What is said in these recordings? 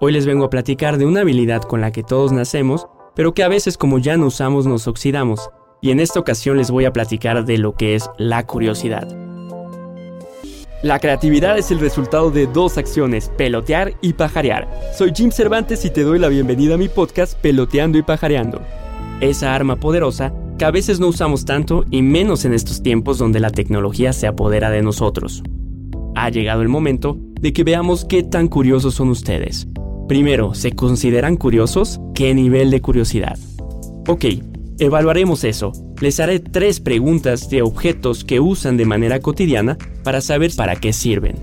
Hoy les vengo a platicar de una habilidad con la que todos nacemos, pero que a veces como ya no usamos nos oxidamos, y en esta ocasión les voy a platicar de lo que es la curiosidad. La creatividad es el resultado de dos acciones, pelotear y pajarear. Soy Jim Cervantes y te doy la bienvenida a mi podcast Peloteando y Pajareando. Esa arma poderosa que a veces no usamos tanto y menos en estos tiempos donde la tecnología se apodera de nosotros. Ha llegado el momento de que veamos qué tan curiosos son ustedes. Primero, ¿se consideran curiosos? ¿Qué nivel de curiosidad? Ok, evaluaremos eso. Les haré tres preguntas de objetos que usan de manera cotidiana para saber para qué sirven.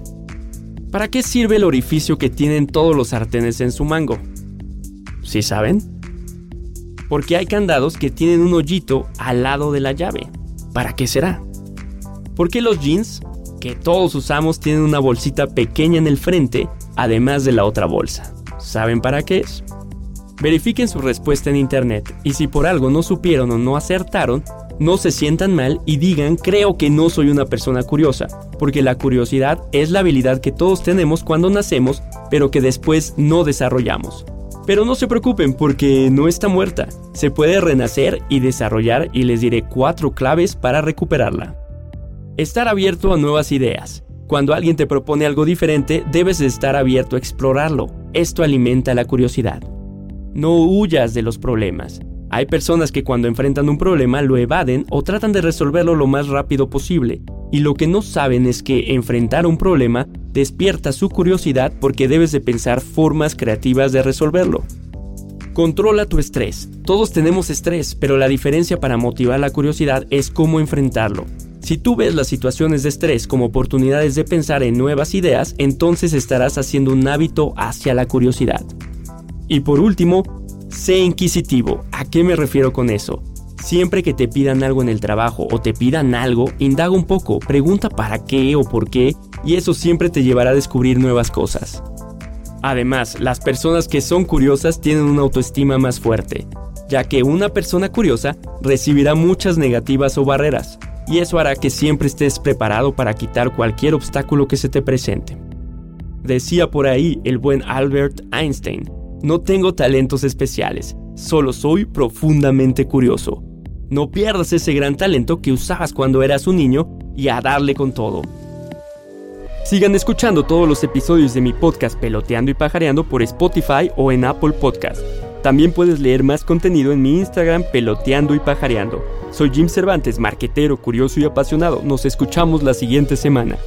¿Para qué sirve el orificio que tienen todos los sartenes en su mango? ¿Sí saben? Porque hay candados que tienen un hoyito al lado de la llave. ¿Para qué será? ¿Por qué los jeans, que todos usamos, tienen una bolsita pequeña en el frente, además de la otra bolsa? ¿Saben para qué es? Verifiquen su respuesta en internet y si por algo no supieron o no acertaron, no se sientan mal y digan creo que no soy una persona curiosa, porque la curiosidad es la habilidad que todos tenemos cuando nacemos, pero que después no desarrollamos. Pero no se preocupen porque no está muerta, se puede renacer y desarrollar y les diré cuatro claves para recuperarla. Estar abierto a nuevas ideas. Cuando alguien te propone algo diferente, debes estar abierto a explorarlo. Esto alimenta la curiosidad. No huyas de los problemas. Hay personas que cuando enfrentan un problema lo evaden o tratan de resolverlo lo más rápido posible, y lo que no saben es que enfrentar un problema despierta su curiosidad porque debes de pensar formas creativas de resolverlo. Controla tu estrés. Todos tenemos estrés, pero la diferencia para motivar la curiosidad es cómo enfrentarlo. Si tú ves las situaciones de estrés como oportunidades de pensar en nuevas ideas, entonces estarás haciendo un hábito hacia la curiosidad. Y por último, sé inquisitivo. ¿A qué me refiero con eso? Siempre que te pidan algo en el trabajo o te pidan algo, indaga un poco, pregunta para qué o por qué, y eso siempre te llevará a descubrir nuevas cosas. Además, las personas que son curiosas tienen una autoestima más fuerte, ya que una persona curiosa recibirá muchas negativas o barreras, y eso hará que siempre estés preparado para quitar cualquier obstáculo que se te presente. Decía por ahí el buen Albert Einstein, no tengo talentos especiales, solo soy profundamente curioso. No pierdas ese gran talento que usabas cuando eras un niño y a darle con todo. Sigan escuchando todos los episodios de mi podcast Peloteando y Pajareando por Spotify o en Apple Podcast. También puedes leer más contenido en mi Instagram Peloteando y Pajareando. Soy Jim Cervantes, marquetero, curioso y apasionado. Nos escuchamos la siguiente semana.